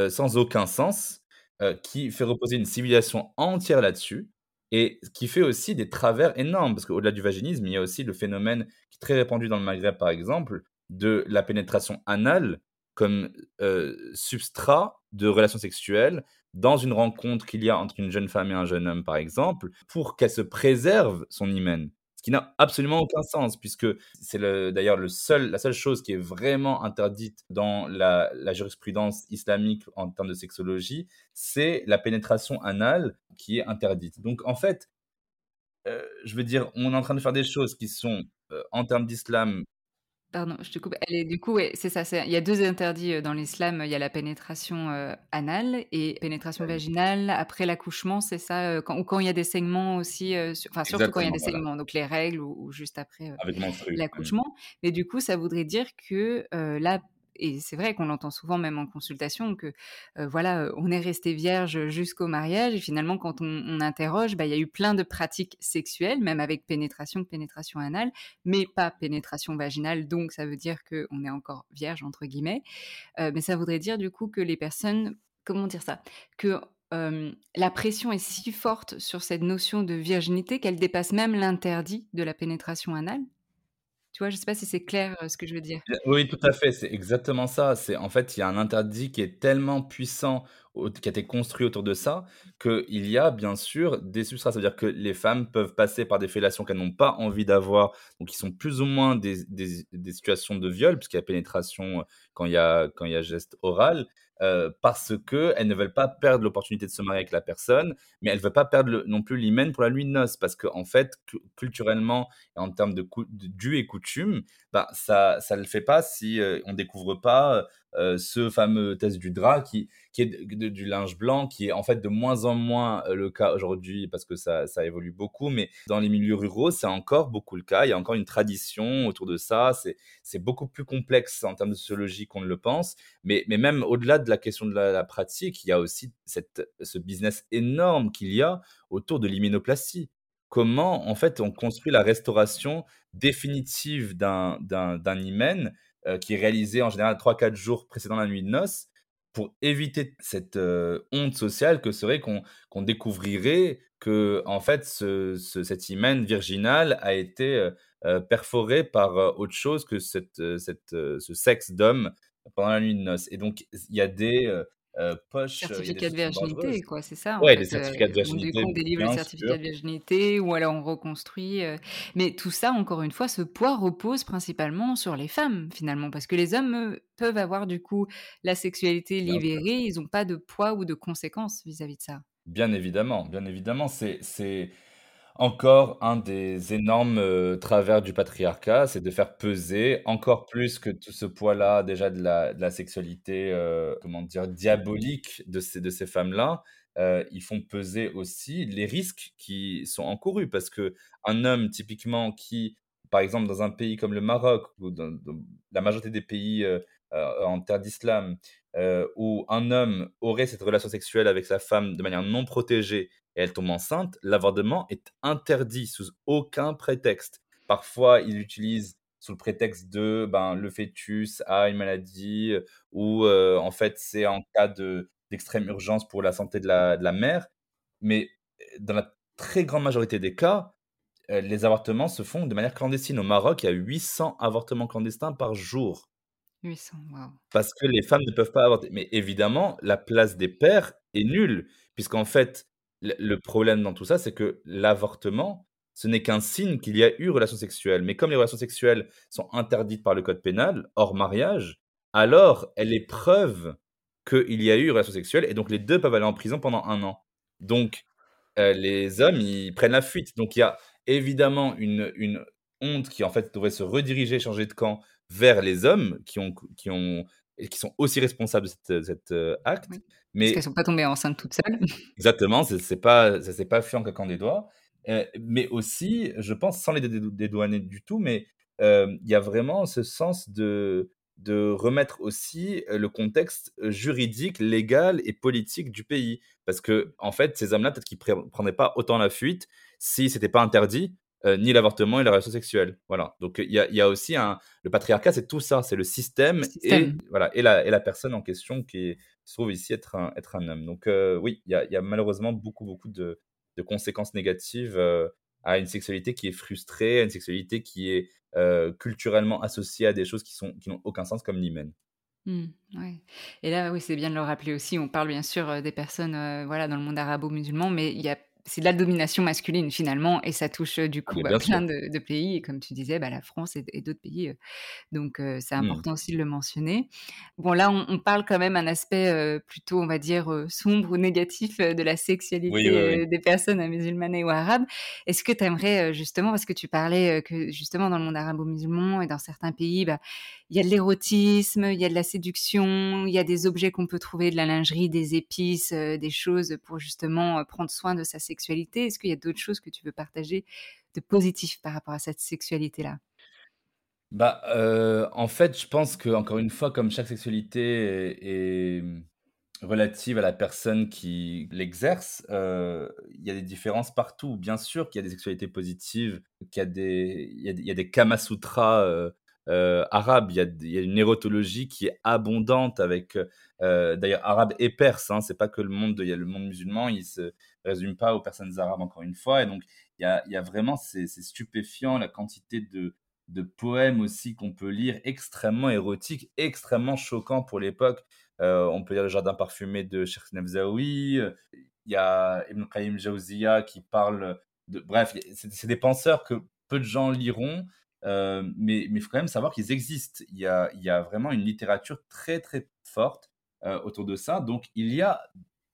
sans aucun sens, heu, qui fait reposer une civilisation entière là-dessus et qui fait aussi des travers énormes. Parce qu'au-delà du vaginisme, il y a aussi le phénomène qui est très répandu dans le Maghreb, par exemple, de la pénétration anale comme, heu, substrat de relations sexuelles dans une rencontre qu'il y a entre une jeune femme et un jeune homme, par exemple, pour qu'elle se préserve son hymen. Ce qui n'a absolument aucun sens puisque c'est le d'ailleurs le seul la seule chose qui est vraiment interdite dans la jurisprudence islamique en termes de sexologie, c'est la pénétration anale qui est interdite. Donc en fait, heu, je veux dire, on est en train de faire des choses qui sont, heu, en termes d'islam Pardon, je te coupe. Elle est du coup, ouais, c'est ça, c'est il y a 2 interdits, heu, dans l'islam. Il y a la pénétration, heu, anale et pénétration vaginale après l'accouchement, c'est ça, quand ou quand il y a des saignements aussi, enfin, surtout quand il y a exactement, des voilà, saignements, donc les règles ou ou juste après, heu, avec menstru. L'accouchement. Mais du coup, ça voudrait dire que, heu, là et c'est vrai qu'on l'entend souvent même en consultation que, voilà, on est resté vierge, jusqu'au mariage et finalement quand on interroge, bah, il y a eu plein de pratiques sexuelles, même avec pénétration, pénétration anale, mais pas pénétration vaginale, donc ça veut dire qu'on est encore «vierge» entre guillemets. Mais ça voudrait dire du coup que les personnes comment dire ça? Que, la pression est si forte sur cette notion de virginité qu'elle dépasse même l'interdit de la pénétration anale? Tu vois? Je sais pas si c'est clair, heu, ce que je veux dire? Oui, tout à fait, c'est exactement ça. C'est en fait, il y a un interdit qui est tellement puissant, qui a été construit autour de ça, qu'il y a bien sûr des substrats. C'est-à-dire que les femmes peuvent passer par des fellations qu'elles n'ont pas envie d'avoir, donc qui sont plus ou moins des situations de viol, puisqu'il y a pénétration, heu, quand il y a quand il y a geste oral, heu, parce qu'elles ne veulent pas perdre l'opportunité de se marier avec la personne, mais elles ne veulent pas perdre non plus l'hymen pour la nuit de noces. Parce qu'en fait, cu culturellement et en termes de de dû et coutume, bah, ça ça le fait pas si, heu, on découvre pas, heu ce fameux test du drap qui qui est du linge blanc, qui est en fait de moins en moins, heu, le cas aujourd'hui parce que ça ça évolue beaucoup, mais dans les milieux ruraux, c'est encore beaucoup le cas. Il y a encore une tradition autour de ça. C'est beaucoup plus complexe en termes de sociologie qu'on ne le pense, mais mais même au-delà de la question de la pratique, il y a aussi cette ce business énorme qu'il y a autour de l'hyménoplastie. Comment, en fait, on construit la restauration définitive d'un hymen, qui est réalisé en général trois quatre jours précédant la nuit de noces pour éviter cette honte sociale que serait qu'on découvrirait que en fait ce, cet hymen virginal a été perforé par autre chose que cette, cette, ce sexe d'homme pendant la nuit de noces. Et donc il y a des euh, poche. Certificat de virginité, quoi, c'est ça, Ouais, des certificats de virginité, on délivre le certificat de virginité ou alors on reconstruit, mais tout ça, encore une fois, ce poids repose principalement sur les femmes, finalement, parce que les hommes, peuvent avoir, du coup, la sexualité libérée, ils n'ont pas de poids ou de conséquences vis-à-vis de ça. Bien évidemment, bien évidemment, c'est encore un des énormes, heu, travers du patriarcat, c'est de faire peser encore plus que tout ce poids-là, déjà de la sexualité, heu, comment dire? Diabolique de ces de ces femmes-là, heu, ils font peser aussi les risques qui sont encourus. Parce qu'un homme typiquement qui, par exemple, dans un pays comme le Maroc ou dans dans la majorité des pays, en terre d'islam, heu, où un homme aurait cette relation sexuelle avec sa femme de manière non protégée et elle tombe enceinte, l'avortement est interdit sous aucun prétexte. Parfois, ils l'utilisent sous le prétexte de ben, le fœtus a une maladie euh, ou euh, en fait c'est en cas de, d'extrême urgence pour la santé de la, de la mère. Mais euh, dans la très grande majorité des cas, les avortements se font de manière clandestine. Au Maroc, il y a 800 avortements clandestins par jour. 800, waouh. Parce que les femmes ne peuvent pas avorter. Mais évidemment, la place des pères est nulle, puisqu'en fait, le problème dans tout ça, c'est que l'avortement, ce n'est qu'un signe qu'il y a eu relation sexuelle. Mais comme les relations sexuelles sont interdites par le code pénal, hors mariage, alors elle est preuve qu'il y a eu relation sexuelle et donc les deux peuvent aller en prison pendant un an. Donc euh, les hommes, ils prennent la fuite. Donc il y a évidemment une honte qui en fait devrait se rediriger, changer de camp vers les hommes qui ont, qui ont qui sont aussi responsables de cet, euh, acte. Mais Parce qu'elles ne sont pas tombées enceintes toutes seules. *laughs* Exactement, c'est pas, ça ne s'est pas fait en claquant des doigts. Euh, mais aussi, je pense, sans les dédouaner du tout, mais euh, il y a vraiment ce sens de, de remettre aussi le contexte juridique, légal et politique du pays. Parce que, en fait, ces hommes-là, peut-être qu'ils ne prendraient pas autant la fuite si ce n'était pas interdit, euh, ni l'avortement et la relation sexuelle. Voilà. Donc il y a, y a, aussi un le patriarcat, c'est tout ça, c'est le système, et voilà et la et la personne en question qui se trouve ici être un être un homme. Donc euh, oui, il y a, y a, malheureusement beaucoup beaucoup de, de conséquences négatives euh, à une sexualité qui est frustrée, à une sexualité qui est culturellement associée à des choses qui sont qui n'ont aucun sens comme l'hymen. Mmh, ouais. Et là, oui, c'est bien de le rappeler aussi. On parle bien sûr des personnes, voilà, dans le monde arabo-musulman, mais il y a c'est de la domination masculine finalement, et ça touche du coup bah, plein de, pays, et comme tu disais, bah, la France et, d'autres pays. donc c'est mmh. important aussi de le mentionner. Bon, là, on, parle quand même un aspect plutôt, on va dire, sombre ou négatif de la sexualité des personnes musulmanes ou arabes. Est-ce que tu aimerais justement, parce que tu parlais que justement dans le monde arabo-musulman et dans certains pays, bah, il y a de l'érotisme, il y a de la séduction, il y a des objets qu'on peut trouver, de la lingerie, des épices, des choses pour justement prendre soin de sa sexualité. Est-ce qu'il y a d'autres choses que tu veux partager de positif par rapport à cette sexualité-là? Bah, en fait, je pense que encore une fois, comme chaque sexualité est, relative à la personne qui l'exerce, il y a des différences partout. Bien sûr qu'il y a des sexualités positives, qu'il y a des, il y a, il y a des kamasutras euh, arabe. Il y, a, une érotologie qui est abondante avec, euh, d'ailleurs, arabe et perse. Hein, c'est pas que le monde, il y a le monde musulman, il se résume pas aux personnes arabes encore une fois. Et donc, il y a, y a vraiment, c'est stupéfiant la quantité de, de poèmes aussi qu'on peut lire, extrêmement érotiques, extrêmement choquants pour l'époque. Euh, on peut lire Le Jardin parfumé de Cheikh Nefzaoui. Il y a Ibn Qayyim Jawziya qui parle de. Bref, c'est des penseurs que peu de gens liront, euh, mais il faut quand même savoir qu'ils existent. Il y, a, il y a vraiment une littérature très très forte euh, autour de ça. Donc il y a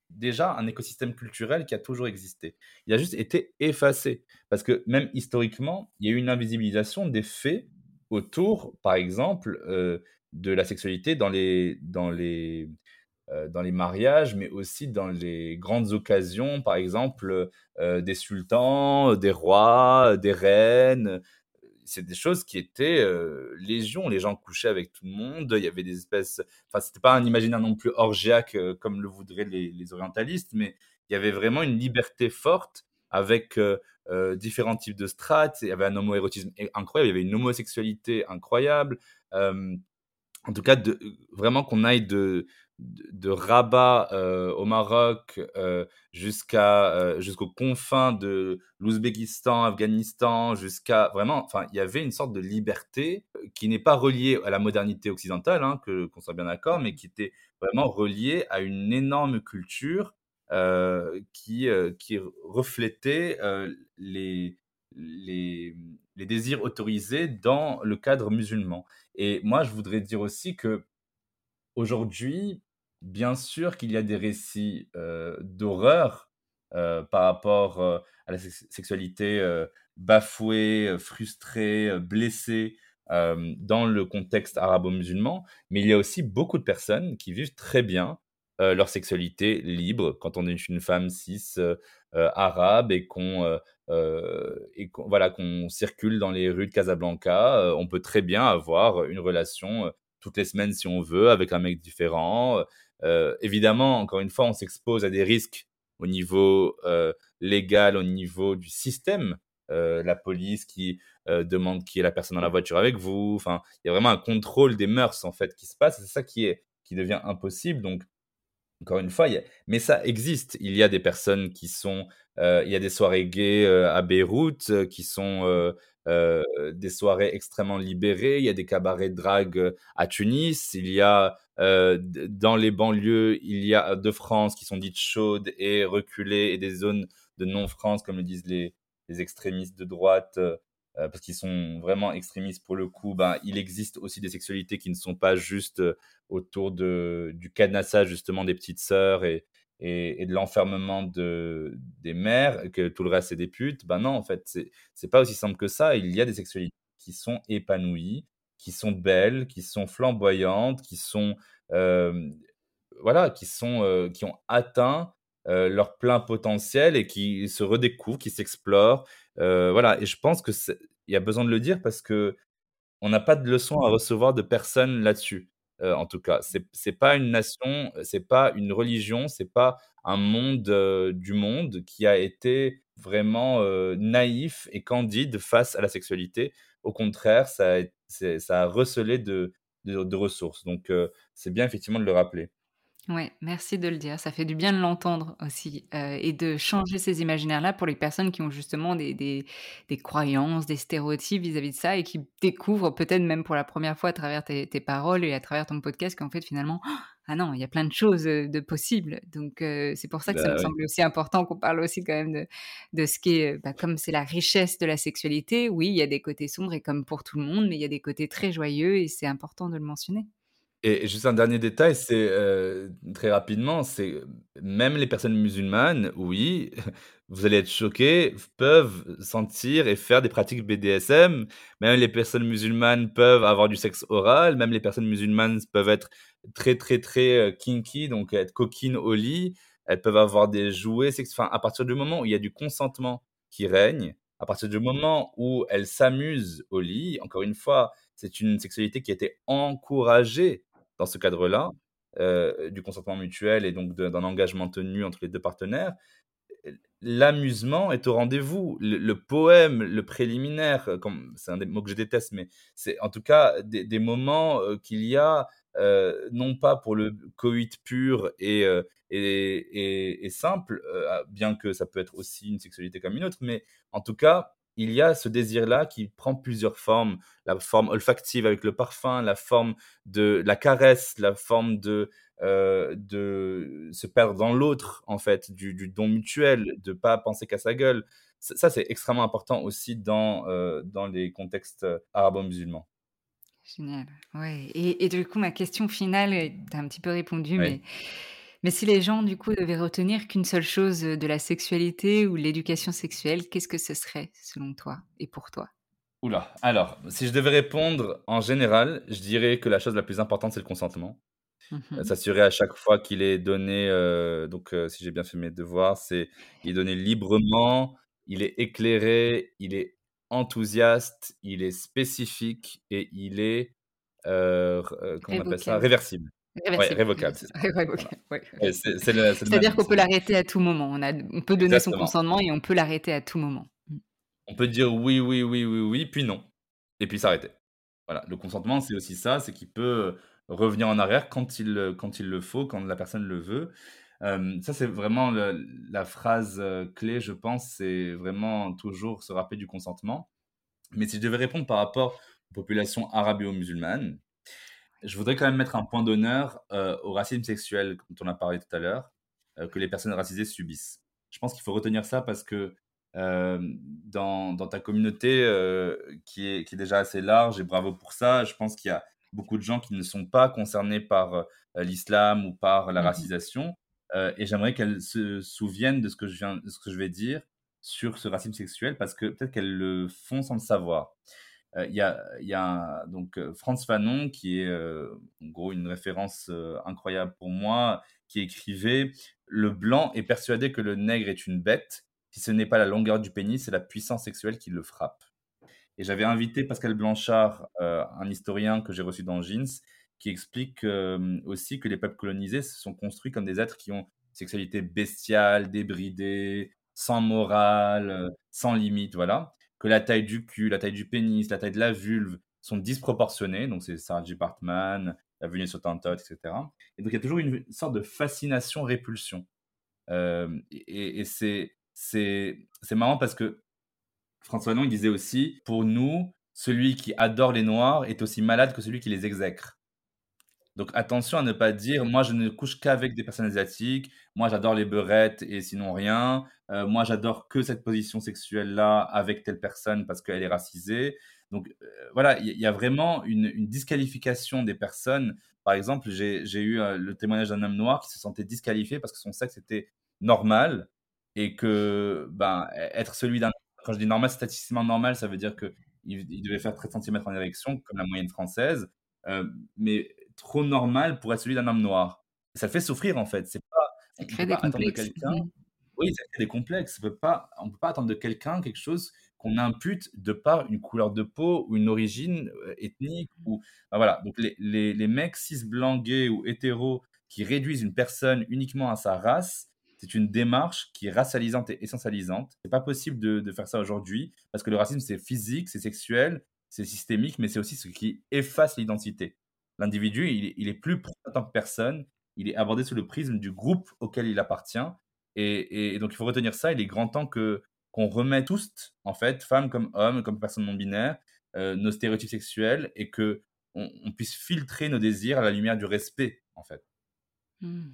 déjà un écosystème culturel qui a toujours existé. Il a juste été effacé. Parce que même historiquement, il y a eu une invisibilisation des faits autour, par exemple, euh, de la sexualité dans les, dans, les, dans les mariages, mais aussi dans les grandes occasions, par exemple, des sultans, des rois, des reines, c'est des choses qui étaient euh, légion. Les gens couchaient avec tout le monde. Il y avait des espèces. Enfin, c'était pas un imaginaire non plus orgiaque comme le voudraient les, orientalistes, mais il y avait vraiment une liberté forte avec différents types de strates. Il y avait un homoérotisme incroyable. Il y avait une homosexualité incroyable. en tout cas, vraiment qu'on aille de, de, Rabat euh, au Maroc euh, jusqu'à euh, jusqu'aux confins de l'Ouzbékistan, Afghanistan, jusqu'à vraiment, enfin, il y avait une sorte de liberté qui n'est pas reliée à la modernité occidentale, hein, que qu'on soit bien d'accord, mais qui était vraiment reliée à une énorme culture qui qui reflétait les les, les désirs autorisés dans le cadre musulman. Et moi, je voudrais dire aussi que aujourd'hui, bien sûr qu'il y a des récits d'horreur par rapport à la sexualité bafouée, frustrée, blessée dans le contexte arabo-musulman, mais il y a aussi beaucoup de personnes qui vivent très bien leur sexualité libre quand on est une femme cis arabe et qu'on voilà qu'on circule dans les rues de Casablanca, on peut très bien avoir une relation toutes les semaines si on veut avec un mec différent. évidemment, encore une fois, on s'expose à des risques au niveau légal, au niveau du système. la police qui demande qui est la personne dans la voiture avec vous. Enfin, il y a vraiment un contrôle des mœurs en fait qui se passe. C'est ça qui est qui devient impossible. Donc, encore une fois, mais ça existe. Il y a des personnes qui sont, il y a des soirées gays à Beyrouth qui sont des soirées extrêmement libérées. Il y a des cabarets de drague à Tunis. Il y a dans les banlieues, il y a de France qui sont dites chaudes et reculées et des zones de non-France, comme le disent les, extrémistes de droite. Euh, parce qu'ils sont vraiment extrémistes pour le coup, ben, il existe aussi des sexualités qui ne sont pas juste euh, autour de, du cadenassage justement des petites sœurs et, et, de l'enfermement de, des mères, que tout le reste c'est des putes. Ben non, en fait, c'est, pas aussi simple que ça. Il y a des sexualités qui sont épanouies, qui sont belles, qui sont flamboyantes, qui sont euh, voilà, qui sont qui ont atteint leur plein potentiel et qui se redécouvrent, qui s'explorent voilà, et je pense que il y a besoin de le dire parce que on n'a pas de leçons à recevoir de personne là-dessus. En tout cas, c'est c'est pas une nation, c'est pas une religion, c'est pas un monde du monde qui a été vraiment naïf et candide face à la sexualité. Au contraire, ça a, ça a recelé de, de ressources. Donc, c'est bien effectivement de le rappeler. Ouais, merci de le dire. Ça fait du bien de l'entendre aussi, heu et de changer ces imaginaires-là pour les personnes qui ont justement des des des croyances, des stéréotypes vis-à-vis de ça et qui découvrent peut-être même pour la première fois à travers tes tes paroles et à travers ton podcast qu'en fait finalement, ah non, il y a plein de choses, de possibles. Donc heu, c'est pour ça que ça me bah semble aussi important qu'on parle aussi quand même de de ce qui est, bah, comme c'est la richesse de la sexualité, oui, il y a des côtés sombres et comme pour tout le monde, mais il y a des côtés très joyeux et c'est important de le mentionner. Et juste un dernier détail, c'est, très rapidement, c'est même les personnes musulmanes, oui, *laughs* vous allez être choqués, peuvent sentir et faire des pratiques BDSM. Même les personnes musulmanes peuvent avoir du sexe oral, même les personnes musulmanes peuvent être très, très, très, kinky, donc être coquines au lit. Elles peuvent avoir des jouets sex enfin, à partir du moment où il y a du consentement qui règne, à partir du moment où elles s'amusent au lit, encore une fois, c'est une sexualité qui a été encouragée dans ce cadre-là, euh, du consentement mutuel et donc d'un engagement tenu entre les deux partenaires, l'amusement est au rendez-vous. Le, poème, le préliminaire, euh, c'est un des mots que je déteste, mais c'est en tout cas des, moments euh, qu'il y a, non pas pour le coït pur et, et, et, simple, bien que ça peut être aussi une sexualité comme une autre, mais en tout cas il y a ce désir-là qui prend plusieurs formes. La forme olfactive avec le parfum, la forme de la caresse, la forme de, euh, de se perdre dans l'autre, en fait, du, don mutuel, de pas penser qu'à sa gueule. Ça, c'est extrêmement important aussi dans, euh, dans les contextes euh, arabo-musulmans. Génial. Ouais. Et, du coup, ma question finale, tu as un petit peu répondu, mais mais si les gens, du coup, devaient retenir qu'une seule chose de la sexualité ou l'éducation sexuelle, qu'est-ce que ce serait, selon toi et pour toi? Oula. Alors, si je devais répondre en général, je dirais que la chose la plus importante, c'est le consentement. Mmh s'assurer à chaque fois qu'il est donné, donc si j'ai bien fait mes devoirs, c'est il est donné librement, il est éclairé, il est enthousiaste, il est spécifique et il est, comment on appelle ça? Réversible. Révocable. C'est-à-dire qu'on peut l'arrêter à tout moment. On, a, on peut donner son consentement et on peut l'arrêter à tout moment. Mmh. On peut dire oui, oui, oui, oui, oui, puis non. Et puis s'arrêter. Voilà, le consentement, c'est aussi ça, c'est qu'il peut revenir en arrière quand il, quand il le faut, quand la personne le veut. ça, c'est vraiment la phrase clé, je pense, c'est vraiment toujours se rappeler du consentement. Mais si je devais répondre par rapport aux populations arabo-musulmanes, je voudrais quand même mettre un point d'honneur au racisme sexuel dont on a parlé tout à l'heure, que les personnes racisées subissent. Je pense qu'il faut retenir ça parce que dans, dans, ta communauté qui, est, qui est déjà assez large, et bravo pour ça, je pense qu'il y a beaucoup de gens qui ne sont pas concernés par l'islam ou par la mmh racisation. et j'aimerais qu'elles se souviennent de ce, que je viens, de ce que je vais dire sur ce racisme sexuel parce que peut-être qu'elles le font sans le savoir. Il y a, donc Franz Fanon qui est en gros une référence incroyable pour moi, qui écrivait Le blanc est persuadé que le nègre est une bête. Si ce n'est pas la longueur du pénis, c'est la puissance sexuelle qui le frappe. Et j'avais invité Pascal Blanchard, un historien que j'ai reçu dans Jeans, qui explique aussi que les peuples colonisés se sont construits comme des êtres qui ont une sexualité bestiale, débridée, sans morale, sans limite, voilà. Que la taille du cul, la taille du pénis, la taille de la vulve sont disproportionnées. Donc, c'est Sarah J. Partman, la venue sur Tantot, etc. Et donc, il y a toujours une sorte de fascination-répulsion. et, et c'est marrant parce que François il disait aussi, pour nous, celui qui adore les Noirs est aussi malade que celui qui les exècre. Donc attention à ne pas dire, moi je ne couche qu'avec des personnes asiatiques, moi j'adore les beurettes et sinon rien, euh, moi j'adore que cette position sexuelle-là avec telle personne parce qu'elle est racisée. Donc euh, voilà, il y, a vraiment une, disqualification des personnes. Par exemple, j'ai eu euh, le témoignage d'un homme noir qui se sentait disqualifié parce que son sexe était normal et que ben, e-, être celui d'un... Quand je dis normal, statistiquement normal, ça veut dire qu'il il devait faire 13 cm en érection, comme la moyenne française. mais trop normal pour être celui d'un homme noir. ça le fait souffrir en fait. C'est pas, ça crée des complexes. quelqu'un. Mmh. Oui, ça crée des complexes. On peut pas, on peut pas attendre de quelqu'un quelque chose qu'on impute de par une couleur de peau ou une origine euh, ethnique ou voilà. Donc les, les, les, mecs cis blancs gays ou hétéros qui réduisent une personne uniquement à sa race, c'est une démarche qui est racialisante et essentialisante. C'est pas possible de, de faire ça aujourd'hui parce que le racisme c'est physique, c'est sexuel, c'est systémique, mais c'est aussi ce qui efface l'identité. L'individu, il, est plus pris en tant que personne, il est abordé sous le prisme du groupe auquel il appartient. Et, donc, il faut retenir ça. Il est grand temps que qu'on remette tous, en fait, femmes comme hommes, comme personnes non binaires, euh, nos stéréotypes sexuels et que on, puisse filtrer nos désirs à la lumière du respect, en fait. Mmh.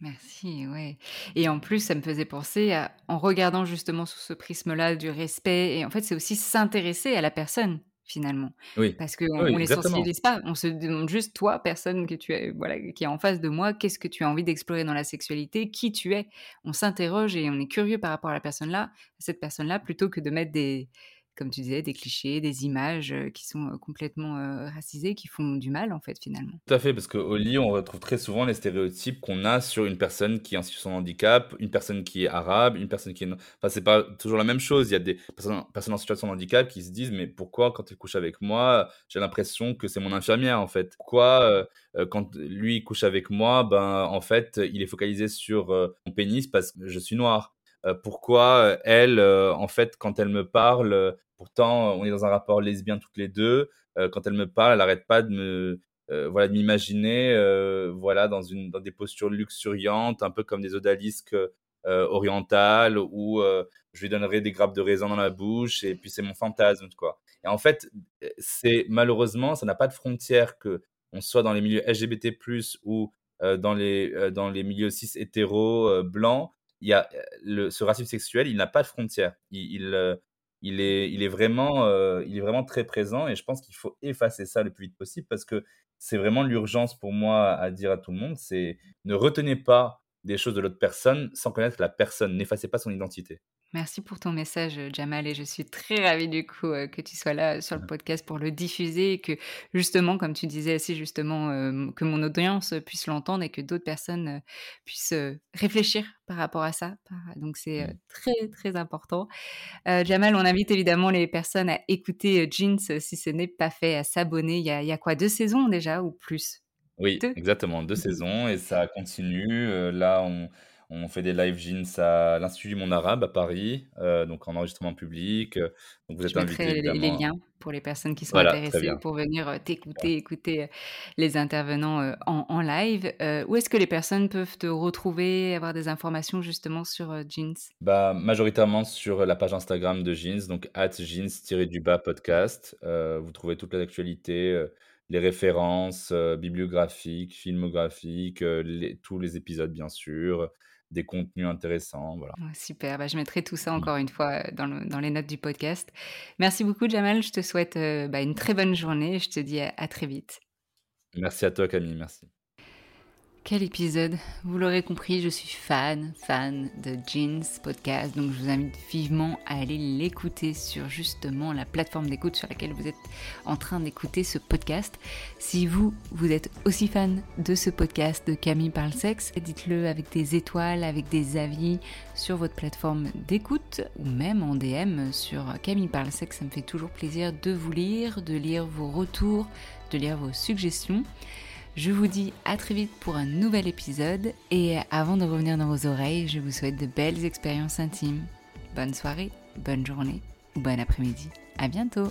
Merci, ouais. Et en plus, ça me faisait penser en regardant justement sous ce prisme-là du respect, et en fait, c'est aussi s'intéresser à la personne finalement. Oui. Parce qu'on ne les sensibilise pas, on se demande juste, toi, personne que tu es, voilà, qui est en face de moi, qu'est-ce que tu as envie d'explorer dans la sexualité, qui tu es? On s'interroge et on est curieux par rapport à la personne-là, cette personne-là, plutôt que de mettre des, comme tu disais, des clichés, des images qui sont complètement racisées, qui font du mal, en fait, finalement. Tout à fait, parce qu'au lit, on retrouve très souvent les stéréotypes qu'on a sur une personne qui est en situation de handicap, une personne qui est arabe, une personne qui est. Enfin, c'est pas toujours la même chose. Il y a des personnes, en situation de handicap qui se disent Mais pourquoi, quand il couche avec moi, j'ai l'impression que c'est mon infirmière, en fait? Pourquoi, quand lui couche avec moi, ben, en fait, il est focalisé sur mon pénis parce que je suis noir? Pourquoi elle, en fait, quand elle me parle, Pourtant, on est dans un rapport lesbien toutes les deux. Euh, quand elle me parle, elle n'arrête pas de me, euh, voilà, de m'imaginer, euh, voilà, dans une, dans des postures luxuriantes, un peu comme des odalisques orientales, où je lui donnerai des grappes de raisin dans la bouche, et puis c'est mon fantasme, quoi. Et en fait, c'est malheureusement, ça n'a pas de frontière que on soit dans les milieux LGBT+ ou dans les dans les milieux cis hétéros blancs. Il y a ce racisme sexuel, il n'a pas de frontière. il est, il est, vraiment, euh, il est vraiment très présent et je pense qu'il faut effacer ça le plus vite possible parce que c'est vraiment l'urgence pour moi à dire à tout le monde, c'est ne retenez pas des choses de l'autre personne sans connaître la personne, n'effacez pas son identité. Merci pour ton message, Jamal, et je suis très ravie du coup euh, que tu sois là sur le podcast pour le diffuser et que justement, comme tu disais assez justement, euh, que mon audience puisse l'entendre et que d'autres personnes euh, puissent réfléchir par rapport à ça. Donc c'est très très important. Jamal, on invite évidemment les personnes à écouter Jeans si ce n'est pas fait, à s'abonner. Il y, a, il y a quoi, deux saisons déjà ou plus? Oui, exactement, deux saisons et ça continue. là, on On fait des live jeans à l'Institut du monde arabe à Paris, euh, donc en enregistrement public. Euh, donc vous êtes Je invité mettrai les, liens pour les personnes qui sont Voilà, intéressées pour venir euh, t'écouter, écouter les intervenants en, en live. Euh, où est-ce que les personnes peuvent te retrouver, avoir des informations justement sur Jeans? Bah, majoritairement sur la page Instagram de Jeans, donc at jeans-du-bas podcast. Euh, vous trouvez toute l'actualité, les références euh, bibliographiques, filmographiques, euh, les- tous les épisodes bien sûr, des contenus intéressants, voilà. Super, bah, je mettrai tout ça Mm. encore une fois euh, dans, le- dans les notes du podcast. Merci beaucoup, Jamal. Je te souhaite euh, bah, une très bonne journée et je te dis à à très vite. Merci à toi Camille, merci. Quel épisode Vous l'aurez compris, je suis fan, fan de Jeans Podcast, donc je vous invite vivement à aller l'écouter sur justement la plateforme d'écoute sur laquelle vous êtes en train d'écouter ce podcast. Si vous, vous êtes aussi fan de ce podcast de Camille Parle Sexe, dites-le avec des étoiles, avec des avis sur votre plateforme d'écoute ou même en DM sur Camille Parle Sexe. Ça me fait toujours plaisir de vous lire, de lire vos retours, de lire vos suggestions. Je vous dis à très vite pour un nouvel épisode et avant de revenir dans vos oreilles, je vous souhaite de belles expériences intimes. Bonne soirée, bonne journée ou bon après-midi. À bientôt.